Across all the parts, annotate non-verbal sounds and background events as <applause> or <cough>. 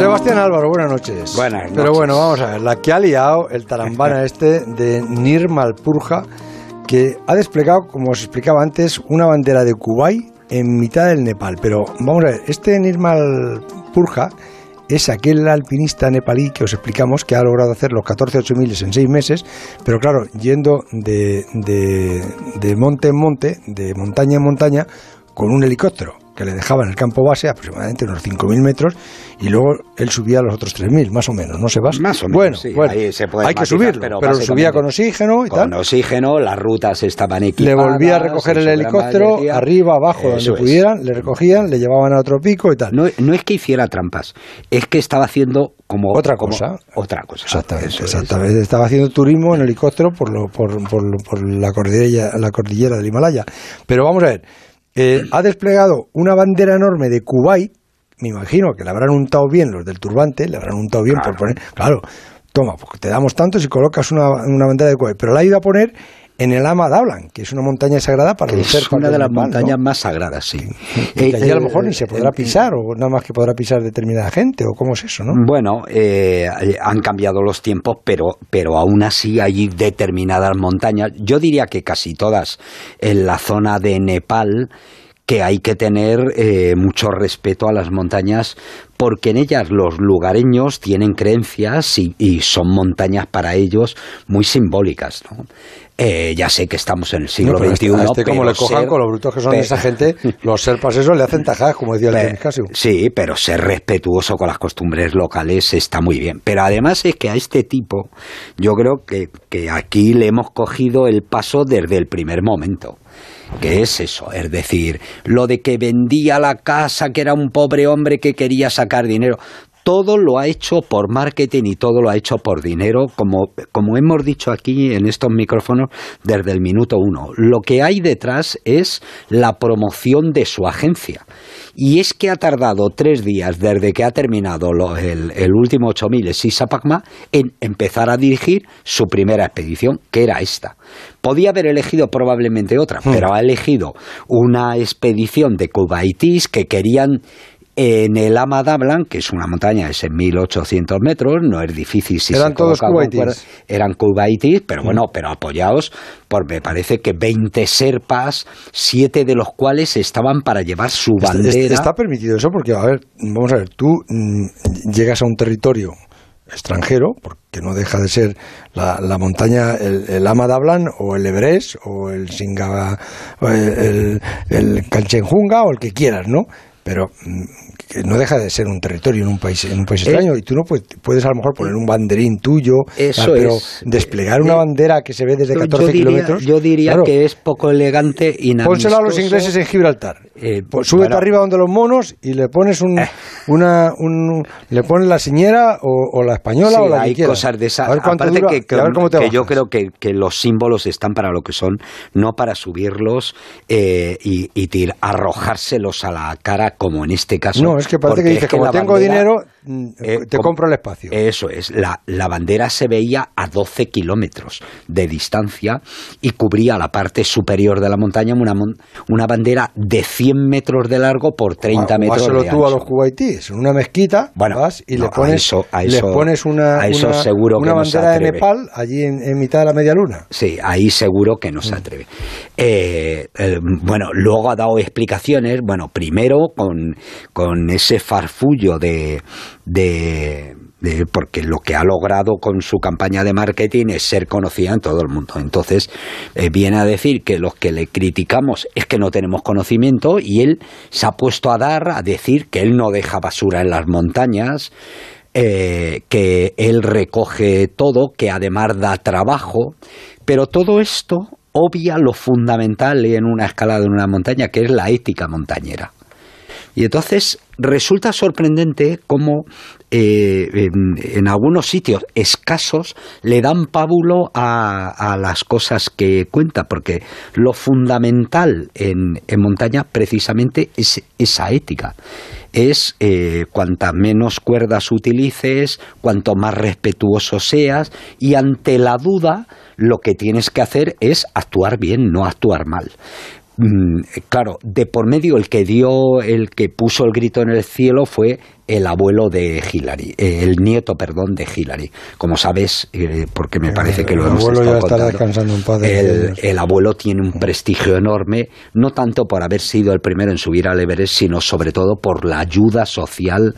Sebastián Álvaro, buenas noches. Buenas noches. Pero bueno, vamos a ver, la que ha liado el tarambana <laughs> este de Nirmalpurja, que ha desplegado, como os explicaba antes, una bandera de Kuwait en mitad del Nepal. Pero vamos a ver, este Nirmalpurja es aquel alpinista nepalí que os explicamos que ha logrado hacer los 14 miles en 6 meses, pero claro, yendo de, de, de monte en monte, de montaña en montaña, con un helicóptero que le dejaba en el campo base aproximadamente unos 5.000 metros y luego él subía a los otros 3.000, más o menos, ¿no se va? Más o menos, Bueno, sí, bueno, ahí se puede hay que subirlo, pero pero, subía con oxígeno y Con tal. oxígeno, las rutas estaban Le equipadas. volvía a recoger el helicóptero, mayoría. arriba, abajo, donde es. pudieran, le recogían, le llevaban a otro pico y tal. No, no es que hiciera trampas, es que estaba haciendo como Otra como- cosa. Otra cosa. Exactamente, Eso. Estaba haciendo turismo en helicóptero por, lo, por, por, por la, cordillera, la cordillera del Himalaya. Pero vamos a ver, eh, ha desplegado una bandera enorme de Kuwait, me imagino que le habrán untado bien los del turbante, le habrán untado bien por poner, claro, toma, pues te damos tanto si colocas una, una bandera de Kuwait, pero la ha ido a poner en el Ama Dablan, que es una montaña sagrada para Que es una de las Nepal, ¿no? montañas más sagradas, sí. Y que allí a lo Eh, mejor ni se podrá eh, pisar, o nada más que podrá pisar determinada gente, o cómo es eso, ¿no? Bueno, eh, han cambiado los tiempos, pero, pero aún así hay determinadas montañas. Yo diría que casi todas en la zona de Nepal que hay que tener eh, mucho respeto a las montañas porque en ellas los lugareños tienen creencias y, y son montañas para ellos muy simbólicas. ¿no? Eh, ya sé que estamos en el siglo No, pero XXI. este, este como pero le cojan ser- con lo brutos que son pero- esa gente, <laughs> los serpas le hacen tajadas, como decía el Pe- Tenis Casio. Sí, pero ser respetuoso con las costumbres locales está muy bien. Pero además es que a este tipo yo creo que, que aquí le hemos cogido el paso desde el primer momento. Que es eso, es decir, lo de que vendía la casa, que era un pobre hombre que quería sacar dinero. Todo lo ha hecho por marketing y todo lo ha hecho por dinero, como, como hemos dicho aquí en estos micrófonos desde el minuto uno. Lo que hay detrás es la promoción de su agencia. Y es que ha tardado tres días desde que ha terminado lo- el, el último 8000 Sisa Pacma en empezar a dirigir su primera expedición, que era esta. Podía haber elegido probablemente otra, pero ha elegido una expedición de cubaitis que querían en el Ama Dablan, que es una montaña de 6.800 metros, no es difícil si Eran se todos cubaitis. eran cubaitis, pero bueno, pero apoyados por, me parece que 20 serpas, siete de los cuales estaban para llevar su bandera. es- Está permitido eso porque, a ver, vamos a ver, tú mm, llegas a un territorio extranjero, porque no deja de ser la, la montaña, el, el o el Everest o el Singa, o el, el, el Kanchenjunga o el que quieras, ¿no? Pero que no deja de ser un territorio en un país en un país Es- extraño y tú no puedes, puedes a lo mejor poner un banderín tuyo, Eso tal, pero es. desplegar una Eh, bandera que se ve desde yo 14 diría, kilómetros. yo diría claro, que es poco elegante y Pónselo a los ingleses en Gibraltar. Eh, Pues súbete bueno. arriba donde los monos y le pones un, Eh. una, un, le pones la señera o, o la española Sí, o la hay que cosas de esas. A ver Aparte dura que, y a ver cómo te que yo creo que, que los símbolos están para lo que son, no para subirlos eh, y, y arrojárselos a la cara, como en este caso. No, es que parece porque que dices, como tengo dinero, eh, te como- compro el espacio. Eso es, la, la bandera se veía a 12 kilómetros de distancia y cubría la parte superior de la montaña, una, una bandera de 100 metros de largo por 30 O metros de tú a ancho. los cubaitíes, en una mezquita, Bueno, vas y no, le a pones, eso- a eso- pones una, a eso una, seguro que una se bandera de atreve. Nepal allí en, en mitad de la media luna. Sí, ahí seguro que no se atreve. Eh, eh, bueno, luego ha dado explicaciones, bueno, primero con, con ese farfullo de, de, de- porque lo que ha logrado con su campaña de marketing es ser conocida en todo el mundo. Entonces, eh, viene a decir que los que le criticamos es que no tenemos conocimiento y él se ha puesto a dar, a decir que él no deja basura en las montañas, eh, que él recoge todo, que además da trabajo, pero todo esto obvia lo fundamental en una escalada en una montaña, que es la ética montañera. Y entonces resulta sorprendente cómo eh, en, algunos sitios escasos le dan pábulo a, las cosas que cuenta, porque lo fundamental en, en montaña precisamente es esa ética. Es eh, cuanta menos cuerdas utilices, cuanto más respetuoso seas, y ante la duda lo que tienes que hacer es actuar bien, no actuar mal. Mm, claro, de por medio el que dio, el que puso el grito en el cielo fue el abuelo de Hillary, eh, el nieto, perdón, de Hillary. Como sabes, eh, porque me parece que lo hemos estado contando, el, el, abuelo tiene un prestigio enorme, no tanto por haber sido el primero en subir al Everest, sino sobre todo por la ayuda social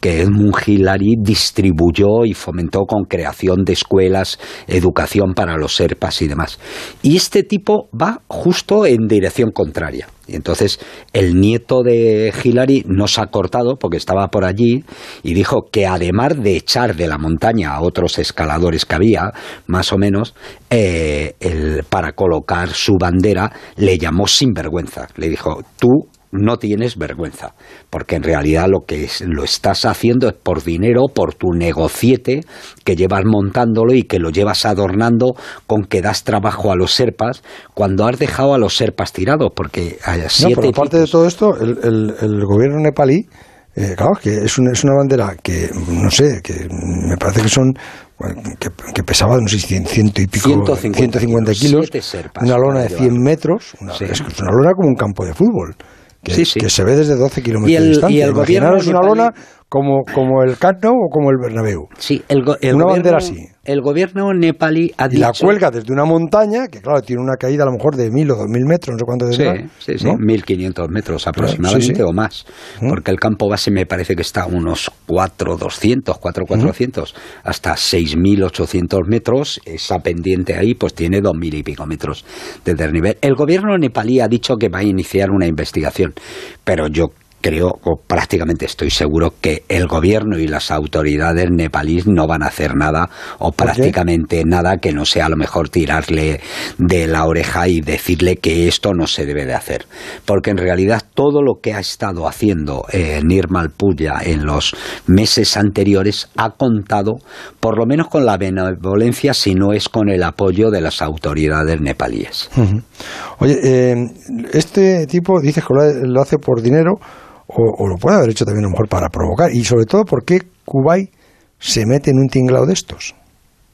que Edmund Hillary distribuyó y fomentó con creación de escuelas, educación para los serpas y demás. Y este tipo va justo en dirección contraria. Y entonces el nieto de Hillary nos ha cortado porque estaba por allí y dijo que además de echar de la montaña a otros escaladores que había, más o menos, eh, para colocar su bandera, le llamó sinvergüenza. Le dijo, tú no tienes vergüenza, porque en realidad lo que lo estás haciendo es por dinero, por tu negociete que llevas montándolo y que lo llevas adornando con que das trabajo a los serpas cuando has dejado a los serpas tirados, porque hay siete no, pero aparte de todo esto, el, gobierno nepalí eh, claro, que es una, es una bandera que, no sé, que me parece que son que, pesaba, no sé ciento y pico, 150, kilos, una lona de 100 metros, es una lona como un campo de fútbol que, se ve desde 12 kilómetros de distancia. Y el Imaginaros una lona como, como el Camp o como el Bernabéu. Sí, el, el una bandera así el gobierno nepalí ha y la cuelga desde una montaña, que claro, tiene una caída a lo mejor de mil o dos mil metros, no sé cuánto Sí, sí, sí, mil quinientos metros aproximadamente o más, porque el campo base me parece que está a unos cuatro doscientos, cuatro cuatrocientos, hasta seis mil ochocientos metros, esa pendiente ahí pues tiene dos mil y pico metros de desnivel. El gobierno nepalí ha dicho que va a iniciar una investigación, pero yo creo, o prácticamente estoy seguro, que el gobierno y las autoridades nepalíes no van a hacer nada, o prácticamente nada que no sea a lo mejor tirarle de la oreja y decirle que esto no se debe de hacer. Porque en realidad todo lo que ha estado haciendo eh, Nirmal Puya en los meses anteriores ha contado, por lo menos con la benevolencia, si no es con el apoyo de las autoridades nepalíes. Oye, eh, este tipo dice que lo hace por dinero o, lo puede haber hecho también a lo mejor para provocar. Y sobre todo, ¿por qué Kuwait se mete en un tinglado de estos?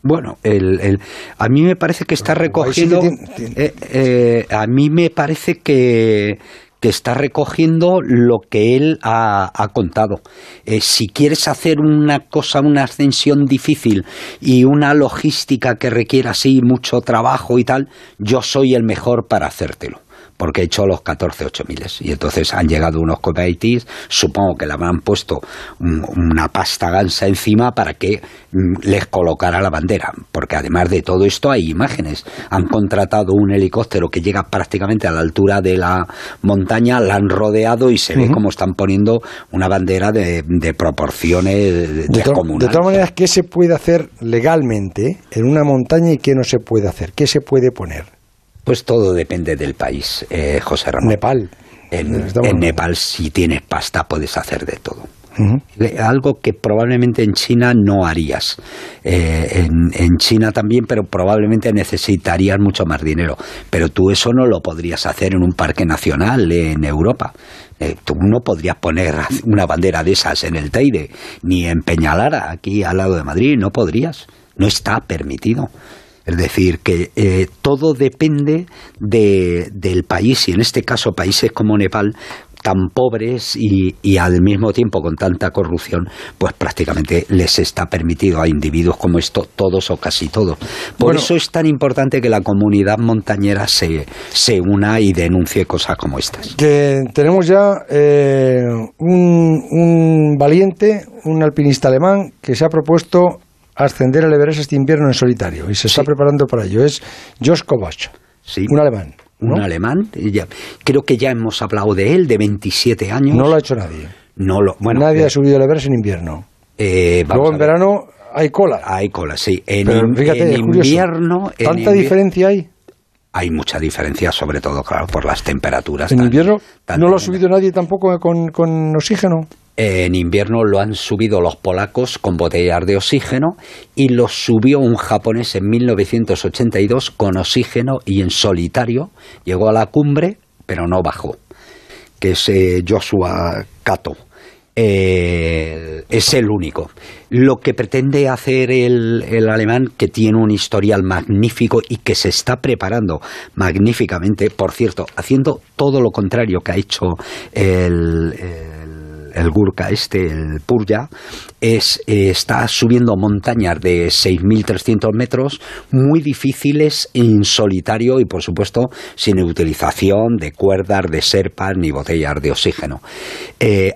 Bueno, el, a mí me parece que está recogiendo. Eh, eh, a mí me parece que, que está recogiendo lo que él ha, contado. Eh, si quieres hacer una cosa, una ascensión difícil y una logística que requiera así mucho trabajo y tal, yo soy el mejor para hacértelo porque he hecho los 14 miles Y entonces han llegado unos copaitis, supongo que le habrán puesto una pasta gansa encima para que mm, les colocara la bandera, porque además de todo esto hay imágenes. Han contratado un helicóptero que llega prácticamente a la altura de la montaña, la han rodeado y se ve como están poniendo una bandera de, proporciones de, De todas maneras, ¿qué se puede hacer legalmente en una montaña y qué no se puede hacer? ¿Qué se puede poner? Pues todo depende del país, eh, José Ramón. Nepal. En, Nepal, si tienes pasta, puedes hacer de todo. Algo que probablemente en China no harías. Eh, en, China también, pero probablemente necesitarías mucho más dinero. Pero tú eso no lo podrías hacer en un parque nacional en Europa. Eh, tú no podrías poner una bandera de esas en el Teide, ni en Peñalara, aquí al lado de Madrid, no podrías. No está permitido. Es decir, que eh, todo depende de, del país y en este caso países como Nepal tan pobres y, y, al mismo tiempo con tanta corrupción, pues prácticamente les está permitido a individuos como esto, todos o casi todos. Por eso es tan importante que la comunidad montañera se, se una y denuncie cosas como estas. Que tenemos ya eh, un, un valiente, un alpinista alemán que se ha propuesto ascender al Everest este invierno en solitario y se está preparando para ello. Es Josh Kovach, un alemán. Un alemán, creo que ya hemos hablado de él, de 27 años. No lo ha hecho nadie. No lo, bueno, nadie ha subido el Everest en invierno. Eh, Luego en verano hay cola. Hay cola, sí. En, fíjate, invierno. ¿Tanta diferencia hay? Hay mucha diferencia, sobre todo, claro, por las temperaturas. ¿En invierno no lo ha subido nadie tampoco con, con oxígeno? En invierno lo han subido los polacos con botellas de oxígeno y lo subió un japonés en 1982 con oxígeno y en solitario. Llegó a la cumbre, pero no bajó, que es eh, Joshua Kato. Eh, es el único. Lo que pretende hacer el, el, alemán, que tiene un historial magnífico y que se está preparando magníficamente, por cierto, haciendo todo lo contrario que ha hecho el el Gurka este, el Purya, es, eh, está subiendo montañas de 6.300 metros muy difíciles en solitario y por supuesto sin utilización de cuerdas, de serpas ni botellas de oxígeno. Eh,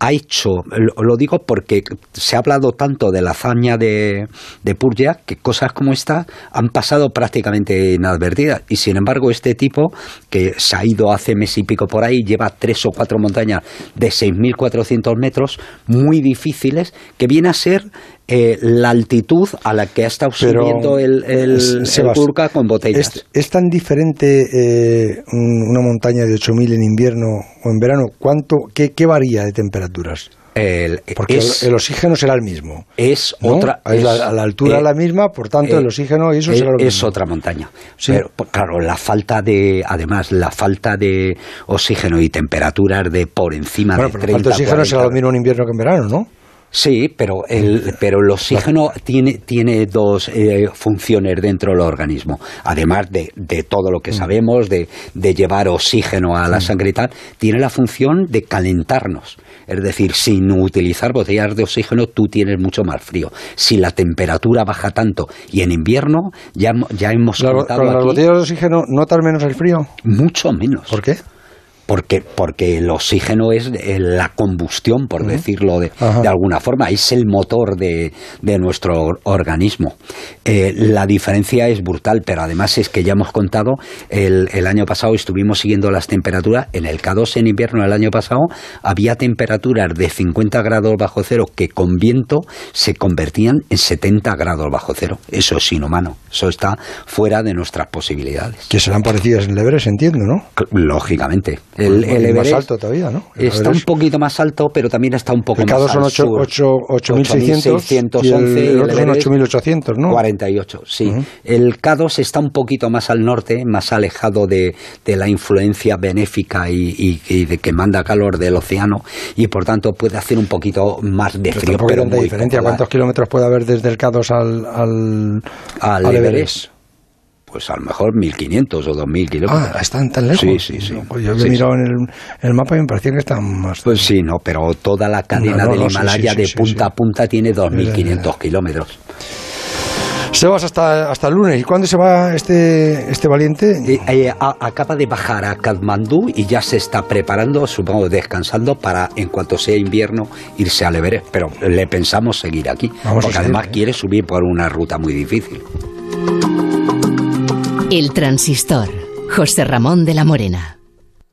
ha hecho, lo digo porque se ha hablado tanto de la hazaña de, de Purja que cosas como esta han pasado prácticamente inadvertidas. Y sin embargo, este tipo, que se ha ido hace mes y pico por ahí, lleva tres o cuatro montañas de 6.400 metros, muy difíciles, que viene a ser eh, la altitud a la que ha estado subiendo el, el, con botellas. ¿Es, tan diferente eh, una montaña de 8.000 en invierno o en verano? ¿Cuánto, qué, varía de temperaturas? Porque el, oxígeno será el mismo. Es otra. a la altura eh, la misma, por tanto, el oxígeno y eso será lo mismo. Es otra montaña. Pero, pues, claro, la falta de. Además, la falta de oxígeno y temperaturas de por encima de 30 La falta de oxígeno será lo mismo en invierno que en verano, ¿no? Sí, pero el, pero el oxígeno tiene, tiene dos eh, funciones dentro del organismo. Además de, de todo lo que mm. sabemos, de, de, llevar oxígeno a la sangre y tal, tiene la función de calentarnos. Es decir, sin utilizar botellas de oxígeno, tú tienes mucho más frío. Si la temperatura baja tanto y en invierno, ya, ya hemos ¿Con las botellas de oxígeno notas menos el frío? Mucho menos. ¿Por qué? Porque, porque el oxígeno es la combustión, por decirlo de, de, alguna forma, es el motor de, de nuestro organismo. Eh, la diferencia es brutal, pero además es que ya hemos contado, el, el, año pasado estuvimos siguiendo las temperaturas, en el K2 en invierno el año pasado había temperaturas de 50 grados bajo cero que con viento se convertían en 70 grados bajo cero. Eso es inhumano, eso está fuera de nuestras posibilidades. Que serán parecidas en el Everest, entiendo, ¿no? Lógicamente. El, el más alto todavía, ¿no? está un poquito más alto, pero también está un poco el más son 8.611 y el, otro son 8.800, ¿no? 48, sí. El K2 está un poquito más al norte, más alejado de, de la influencia benéfica y, y, de que manda calor del océano y por tanto puede hacer un poquito más de frío. Pero, pero diferencia. ¿Cuántos kilómetros puede haber desde el K2 al, al, al, Everest? Pues a lo mejor 1.500 o 2.000 kilómetros. Ah, ¿están tan lejos? Sí, sí, sí. pues yo he mirado en el, mapa y me parecía que están más... Pues sí, no, pero toda la cadena del Himalaya de punta a punta tiene 2.500 kilómetros. Sebas, hasta, hasta el lunes. ¿Y cuándo se va este, este valiente? Eh, eh, acaba de bajar a Kathmandú y ya se está preparando, supongo, descansando para, en cuanto sea invierno, irse al Everest. Pero le pensamos seguir aquí, porque además quiere subir por una ruta muy difícil. El transistor. José Ramón de la Morena.